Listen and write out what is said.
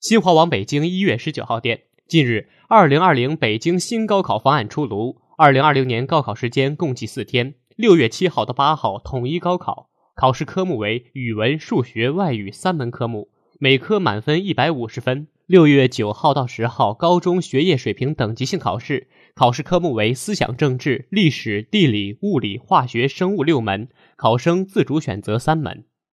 新华网北京一月十九号电近日二零二零北京新高考方案出炉二零二零年高考时间共计四天六月七号到八号统一高考考试科目为语文数学外语三门科目每科满分一百五十分。六月九号到十号高中学业水平等级性考试考试科目为思想政治历史地理物理化学生物六门考生自主选择三门。